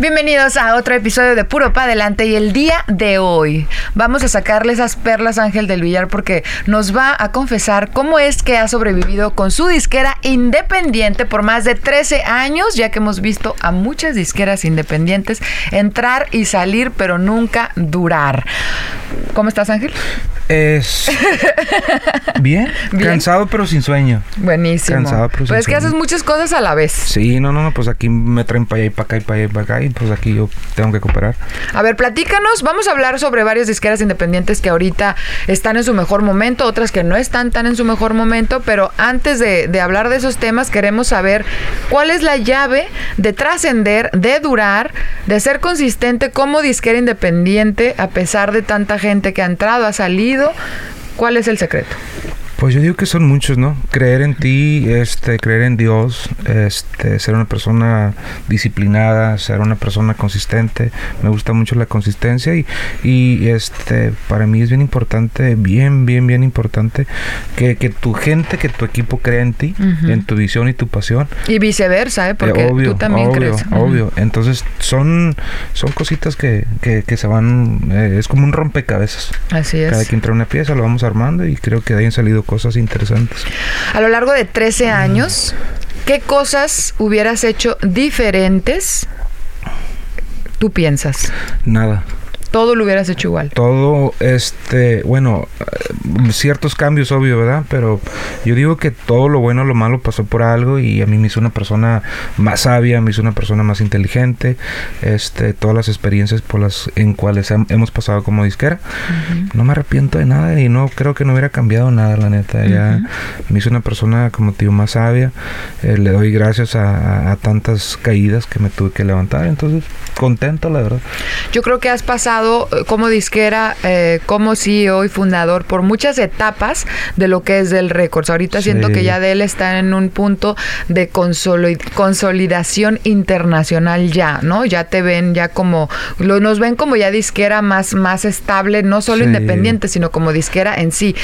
Bienvenidos a otro episodio de Puro Pa' Adelante y el día de hoy vamos a sacarle esas perlas Ángel del Villar porque nos va a confesar cómo es que ha sobrevivido con su disquera independiente por más de 13 años, ya que hemos visto a muchas disqueras independientes entrar y salir pero nunca durar. ¿Cómo estás Ángel? Es bien, Bien. cansado pero sin sueño. Buenísimo. Cansado, pero pues sin es que haces muchas cosas a la vez. Sí, no, no, no, pues aquí me traen para allá y para acá y para allá y para acá pues aquí yo tengo que cooperar. A ver, platícanos. Vamos a hablar sobre varias disqueras independientes que ahorita están en su mejor momento, otras que no están tan en su mejor momento, pero antes de, de hablar de esos temas, queremos saber cuál es la llave de trascender, de durar, de ser consistente como disquera independiente a pesar de tanta gente que ha entrado, ha salido. ¿Cuál es el secreto? Pues yo digo que son muchos, ¿no? Creer en ti, este, creer en Dios, este, ser una persona disciplinada, ser una persona consistente. Me gusta mucho la consistencia y, y este, para mí es bien importante, bien, bien, bien importante que, que tu gente, que tu equipo crea en ti, Ujú. en tu visión y tu pasión. Y viceversa, ¿eh? porque Eh, obvio, tú también obvio, crees. Obvio, entonces son, son cositas que, que, que se van, eh, es como un rompecabezas. Así es. Cada quien trae una pieza, lo vamos armando y creo que de ahí han salido cosas interesantes. A lo largo de 13 años, ¿qué cosas hubieras hecho diferentes? Tú piensas. Nada. Todo lo hubieras hecho igual. Todo, este, bueno, eh, ciertos cambios, obvio, ¿verdad? Pero yo digo que todo lo bueno, lo malo pasó por algo y a mí me hizo una persona más sabia, me hizo una persona más inteligente, este, todas las experiencias por las en cuales hem- hemos pasado como disquera. No me arrepiento de nada y no creo que no hubiera cambiado nada, la neta. Ya me hizo una persona, como digo, más sabia. Eh, le doy gracias a- a tantas caídas que me tuve que levantar. Entonces, contento, la verdad. Yo creo que has pasado eh, como disquera, eh, como CEO y fundador por muchas etapas de lo que es del Records. Ahorita siento que ya de él está en un punto de consoli- consolidación internacional ya, ¿no? Ya te ven ya como, lo, nos ven como ya disquera más, más estable, no solo Sí. independiente, sino como disquera en sí.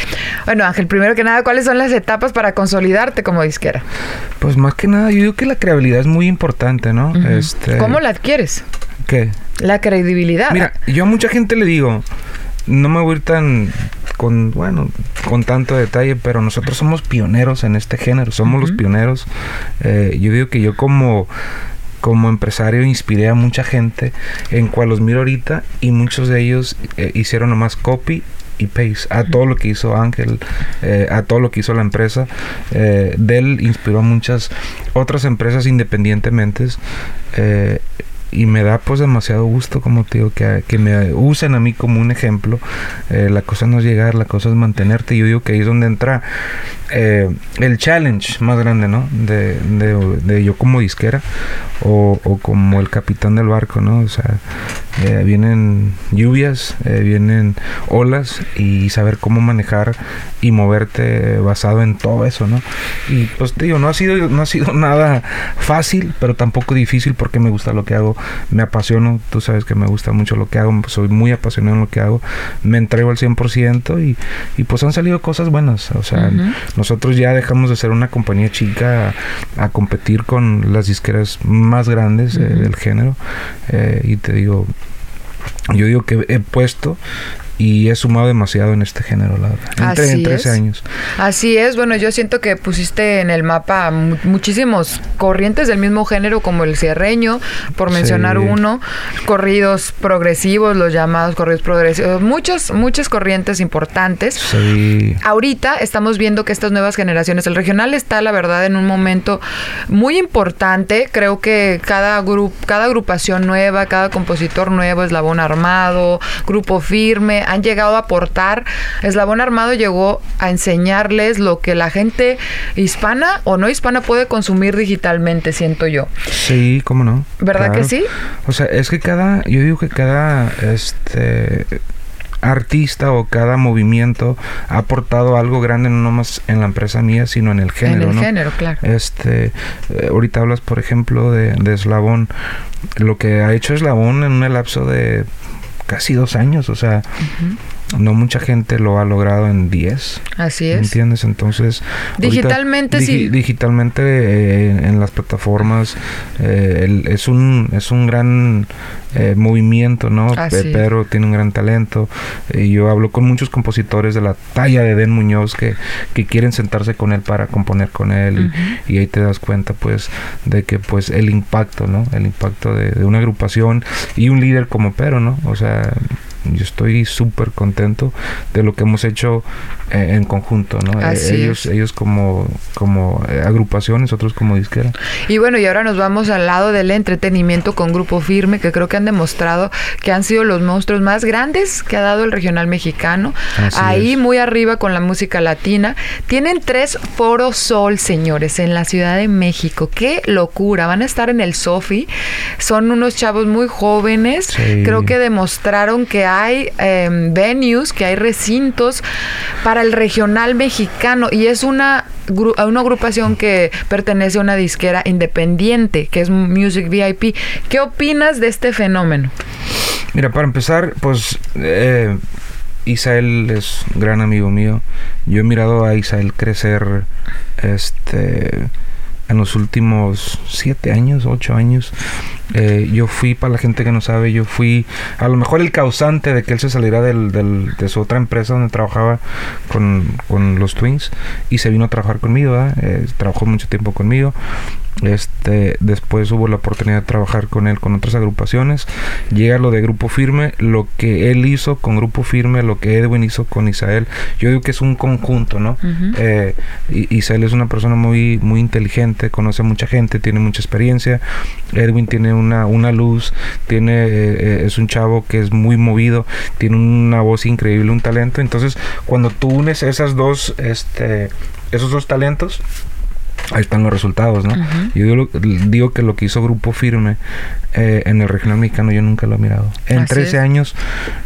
Bueno, Ángel, primero que nada, ¿cuáles son las etapas para consolidarte como disquera? Pues más que nada, yo digo que la credibilidad es muy importante, ¿no? Este, ¿Cómo la adquieres? ¿Qué? La credibilidad. Mira, yo a mucha gente le digo, no me voy a ir tan con, bueno, con tanto detalle, pero nosotros somos pioneros en este género, somos los Ujú. pioneros. Eh, yo digo que yo como como empresario inspiré a mucha gente en cual los miro ahorita y muchos de ellos eh, hicieron nomás copy y paste a todo lo que hizo Ángel, eh, a todo lo que hizo la empresa. Eh, Dell inspiró a muchas otras empresas independientemente eh, y me da pues demasiado gusto, como te digo, que, que me usen a mí como un ejemplo. Eh, la cosa no es llegar, la cosa es mantenerte. Yo digo que ahí es donde entra eh, el challenge más grande, ¿no? De, de- yo como disquera o, o como el capitán del barco, ¿no? O sea, eh, vienen lluvias, eh, vienen olas y saber cómo manejar y moverte basado en todo eso, ¿no? Y pues te digo, no ha sido, no ha sido nada fácil, pero tampoco difícil porque me gusta lo que hago, me apasiono, tú sabes que me gusta mucho lo que hago, soy muy apasionado en lo que hago, me entrego al 100% y, y pues han salido cosas buenas, o sea, nosotros ya dejamos de ser una compañía chica a, a competir con las disqueras más grandes eh, del género eh, y te digo, yo digo que he puesto y he sumado demasiado en este género, la verdad. Así en 13 es. años. Así es, bueno, yo siento que pusiste en el mapa mu- muchísimos corrientes del mismo género como el cierreño, por mencionar Sí. uno, corridos progresivos, los llamados corridos progresivos, muchas, muchas corrientes importantes. Sí. Ahorita estamos viendo que estas nuevas generaciones, el regional está, la verdad, en un momento muy importante. Creo que cada grupo, cada agrupación nueva, cada compositor nuevo, Eslabón Armado, Grupo Firme, han llegado a aportar. Eslabón Armado llegó a enseñarles lo que la gente hispana o no hispana puede consumir digitalmente, siento yo. Sí, cómo no. ¿Verdad que sí? O sea, es que cada, yo digo que cada, este, artista o cada movimiento ha aportado algo grande no nomás en la empresa mía, sino en el género. En el ¿no? género, claro. Este, eh, ahorita hablas, por ejemplo, de, de Eslabón. Lo que ha hecho Eslabón en un lapso de casi dos años, o sea, no mucha gente lo ha logrado en 10. Así ¿Me es. entiendes? Entonces. Digitalmente, digi- sí. Digitalmente eh, en las plataformas eh, el- es un es un gran eh, movimiento, ¿no? Así. Pedro tiene un gran talento. Eh, yo hablo con muchos compositores de la talla de Den Muñoz que, que quieren sentarse con él para componer con él. y, y ahí te das cuenta, pues, de que, pues, el impacto, ¿no? El impacto de, de una agrupación y un líder como Pedro, ¿no? O sea, yo estoy súper contento de lo que hemos hecho eh, en conjunto, ¿no? Eh, Así ellos, es. ellos como, como eh, agrupación, nosotros como disquera. Y bueno, y ahora nos vamos al lado del entretenimiento con Grupo Firme, que creo que han demostrado que han sido los monstruos más grandes que ha dado el regional mexicano. Así Ahí es. muy arriba con la música latina. Tienen tres Foro Sol, señores, en la Ciudad de México. ¡Qué locura! Van a estar en el Sofi. Son unos chavos muy jóvenes. Sí. Creo que demostraron que hay em, venues, que hay recintos para el regional mexicano y es una, gru- una agrupación que pertenece a una disquera independiente, que es Music VIP. ¿Qué opinas de este fenómeno? Mira, para empezar, pues eh, Isael es un gran amigo mío. Yo he mirado a Isael crecer este en los últimos siete años, ocho años. Eh, yo fui, para la gente que no sabe, yo fui a lo mejor el causante de que él se saliera del, del- de su otra empresa donde trabajaba con, con los Twins y se vino a trabajar conmigo. Eh, trabajó mucho tiempo conmigo. Este, después hubo la oportunidad de trabajar con él con otras agrupaciones. Llega lo de Grupo Firme, lo que él hizo con Grupo Firme, lo que Edwin hizo con Isael. Yo digo que es un conjunto, ¿no? Eh, I- Isael es una persona muy, muy inteligente, conoce a mucha gente, tiene mucha experiencia. Edwin tiene una, una luz, tiene, eh, eh, es un chavo que es muy movido, tiene una voz increíble, un talento. Entonces, cuando tú unes esas dos, este, esos dos talentos, ahí están los resultados, ¿no? Yo digo, que lo que hizo Grupo Firme eh, en el regional mexicano yo nunca lo he mirado. En Así 13 es. años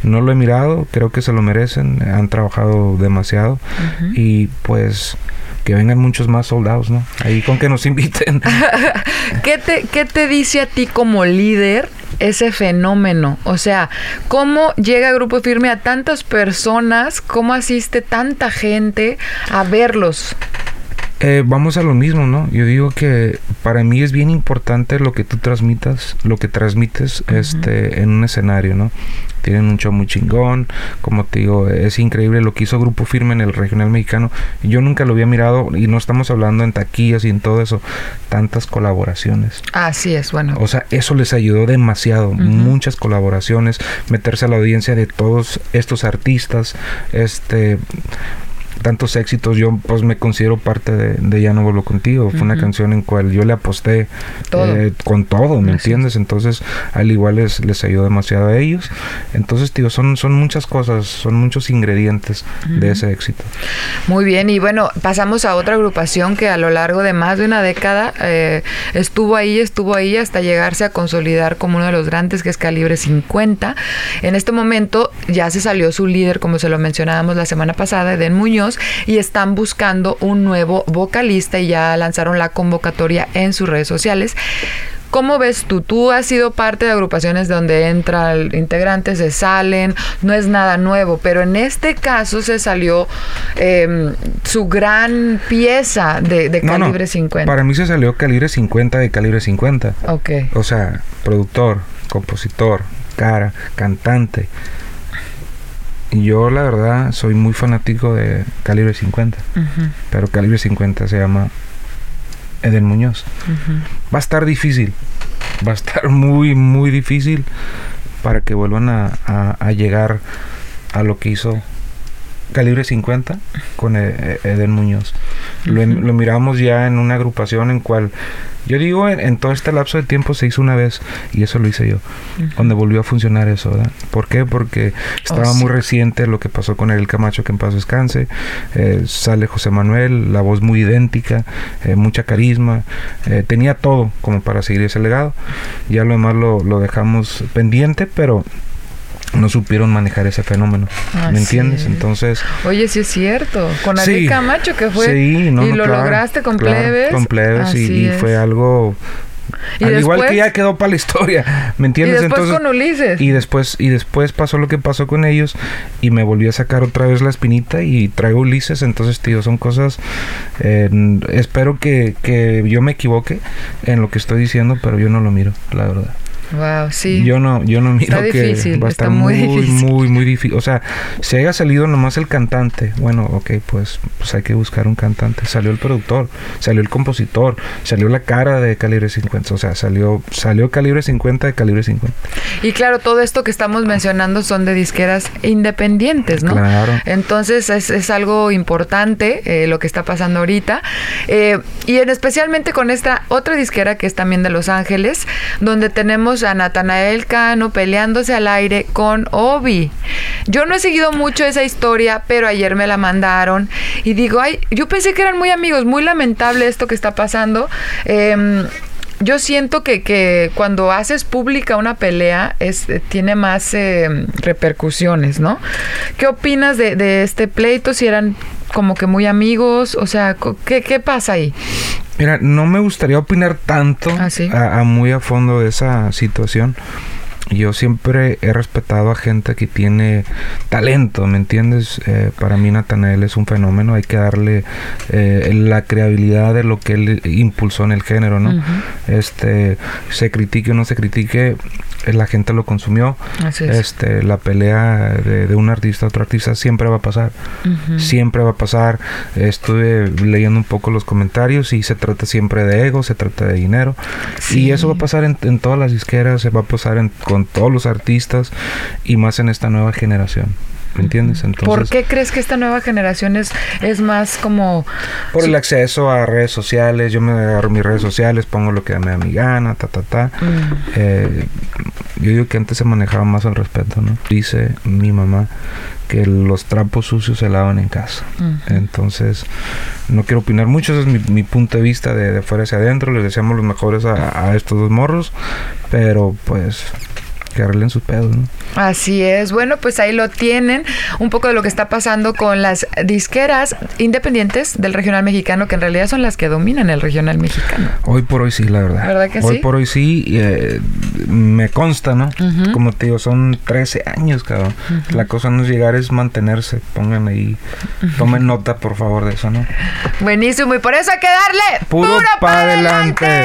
no lo he mirado, creo que se lo merecen, han trabajado demasiado y pues que vengan muchos más soldados, ¿no? Ahí con que nos inviten. ¿Qué te, ¿Qué te dice a ti como líder ese fenómeno? O sea, ¿cómo llega Grupo Firme a tantas personas? ¿Cómo asiste tanta gente a verlos? Eh, vamos a lo mismo, ¿no? Yo digo que para mí es bien importante lo que tú transmitas, lo que transmites este, en un escenario, ¿no? Tienen un show muy chingón, como te digo, es increíble lo que hizo Grupo Firme en el regional mexicano. Yo nunca lo había mirado y no estamos hablando en taquillas y en todo eso, tantas colaboraciones. Así es, bueno. O sea, eso les ayudó demasiado. Muchas colaboraciones, meterse a la audiencia de todos estos artistas, este tantos éxitos. Yo pues me considero parte de, de Ya no vuelvo contigo. Fue una canción en cual yo le aposté Todo. eh, con todo, ¿me entiendes? Entonces, al igual les, les ayudó demasiado a ellos. Entonces, tío, son, son muchas cosas, son muchos ingredientes de ese éxito. Muy bien, y bueno, pasamos a otra agrupación que a lo largo de más de una década eh, estuvo ahí, estuvo ahí hasta llegarse a consolidar como uno de los grandes, que es Calibre 50. En este momento ya se salió su líder, como se lo mencionábamos la semana pasada, Eden Muñoz, y están buscando un nuevo vocalista y ya lanzaron la convocatoria en sus redes sociales. ¿Cómo ves tú? Tú has sido parte de agrupaciones donde entran integrantes, se salen, no es nada nuevo, pero en este caso se salió eh, su gran pieza de, de No, no, calibre 50. Para mí se salió calibre 50 de calibre 50. Ok. O sea, productor, compositor, cara, cantante. Yo la verdad soy muy fanático de Calibre 50, Ujú, pero Calibre 50 se llama Eden Muñoz. Va a estar difícil, va a estar muy, muy difícil para que vuelvan a, a- a llegar a lo que hizo Calibre 50 con E- E- Eden Muñoz. Lo, Ujú. lo miramos ya en una agrupación en cual, yo digo, en, en todo este lapso de tiempo se hizo una vez y eso lo hice yo, donde volvió a funcionar eso, ¿verdad? ¿Por qué? Porque estaba Oh, sí. muy reciente lo que pasó con el Camacho, que en paz descanse, eh, sale José Manuel, la voz muy idéntica, eh, mucha carisma, eh, tenía todo como para seguir ese legado. Ya lo demás lo, lo dejamos pendiente, pero no supieron manejar ese fenómeno. ¿Me entiendes? Entonces. Oye, sí es cierto. Con Adrián Camacho que fue. Sí, no, y lo lograste con plebes. Con plebes y, fue algo. Al igual que ya quedó para la historia, ¿me entiendes? Y después con Ulises. Y después, y después pasó lo que pasó con ellos y me volví a sacar otra vez la espinita y traigo Ulises. Entonces, tío, son cosas. Eh, espero que, que yo me equivoque en lo que estoy diciendo, pero yo no lo miro, la verdad. Wow, sí. Yo no, yo no miro que va a estar muy, muy, muy, muy, difícil. O sea, si haya salido nomás el cantante, bueno, ok, pues, pues hay que buscar un cantante. Salió el productor, salió el compositor, salió la cara de Calibre 50. O sea, salió, salió Calibre 50 de Calibre 50. Y claro, todo esto que estamos mencionando son de disqueras independientes, ¿no? Claro. Entonces es, es algo importante eh, lo que está pasando ahorita. Eh, y en especialmente con esta otra disquera que es también de Los Ángeles, donde tenemos a Natanael Cano peleándose al aire con Obi. Yo no he seguido mucho esa historia, pero ayer me la mandaron y digo, ay, yo pensé que eran muy amigos, muy lamentable esto que está pasando. Em, yo siento que, que, cuando haces pública una pelea eh, tiene más em, repercusiones, ¿no? ¿Qué opinas de, de, este pleito? Si eran como que muy amigos, o sea, ¿qué, qué pasa ahí? Mira, no me gustaría opinar tanto ¿Ah, a, muy a fondo de esa situación. Yo siempre he respetado a gente que tiene talento, ¿me entiendes? Eh, para mí Natanael es un fenómeno, hay que darle eh, la creabilidad de lo que él impulsó en el género, ¿no? Este, se critique o no se critique, la gente lo consumió. Este, la pelea de, un artista a otro artista siempre va a pasar. Siempre va a pasar. Estuve leyendo un poco los comentarios y se trata siempre de ego, se trata de dinero. Y eso va a pasar en, todas las disqueras, se va a pasar con todos los artistas y más en esta nueva generación. ¿Me entiendes? Entonces, ¿Por qué crees que esta nueva generación es, es más como... Por el acceso a redes sociales, yo me agarro mis redes sociales, pongo lo que me da mi gana, ta, ta, ta. Mm. Eh, yo digo que antes se manejaba más al respeto, ¿no? Dice mi mamá que los trapos sucios se lavan en casa. Entonces, no quiero opinar mucho, ese es mi, punto de vista de, de, fuera hacia adentro. Les deseamos los mejores a, a estos dos morros, pero pues que arreglen sus pedos, ¿no? Así es. Bueno, pues ahí lo tienen. Un poco de lo que está pasando con las disqueras independientes del regional mexicano, que en realidad son las que dominan el regional mexicano. Hoy por hoy sí, la verdad. ¿Verdad que sí? Hoy por hoy sí. Eh, me consta, ¿no? Como te digo, son 13 años, cabrón. La cosa no es llegar, es mantenerse. Pongan ahí, tomen nota, por favor, de eso, ¿no? Buenísimo. Y por eso hay que darle puro, para adelante.